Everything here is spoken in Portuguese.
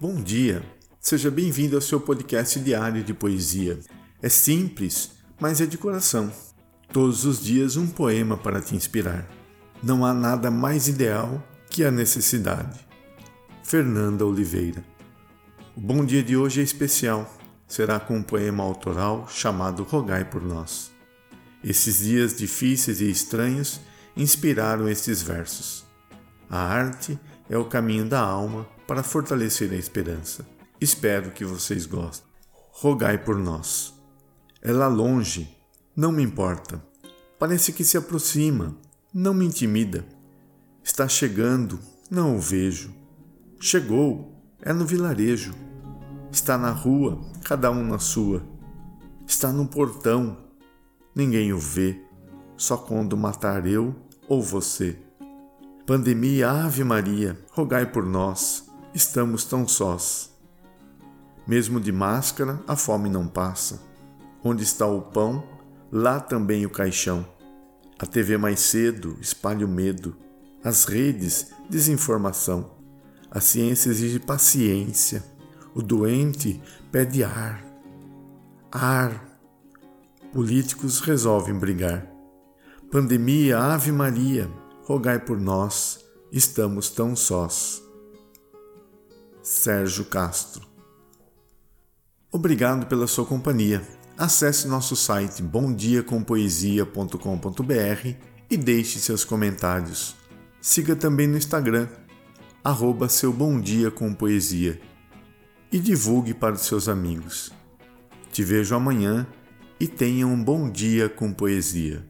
Bom dia, seja bem-vindo ao seu podcast diário de poesia. É simples, mas é de coração. Todos os dias um poema para te inspirar. Não há nada mais ideal que a necessidade. Fernanda Oliveira. O bom dia de hoje é especial. Será com um poema autoral chamado Rogai por Nós. Esses dias difíceis e estranhos inspiraram estes versos. A arte é o caminho da alma para fortalecer a esperança. Espero que vocês gostem. Rogai por nós. Ela longe, não me importa. Parece que se aproxima, não me intimida. Está chegando, não o vejo. Chegou, é no vilarejo. Está na rua, cada um na sua. Está no portão, ninguém o vê, só quando matar eu ou você. Pandemia, Ave Maria, rogai por nós estamos tão sós. Mesmo de máscara, a fome não passa. Onde está o pão, lá também o caixão. A TV mais cedo espalha o medo. As redes, desinformação. A ciência exige paciência. O doente pede ar. Ar. Políticos resolvem brigar. Pandemia, Ave Maria, rogai por nós, estamos tão sós. Sérgio Castro. Obrigado pela sua companhia. Acesse nosso site bomdiacompoesia.com.br e deixe seus comentários. Siga também no Instagram, arroba seu Bom Dia com Poesia e divulgue para os seus amigos. Te vejo amanhã e tenha um bom dia com poesia.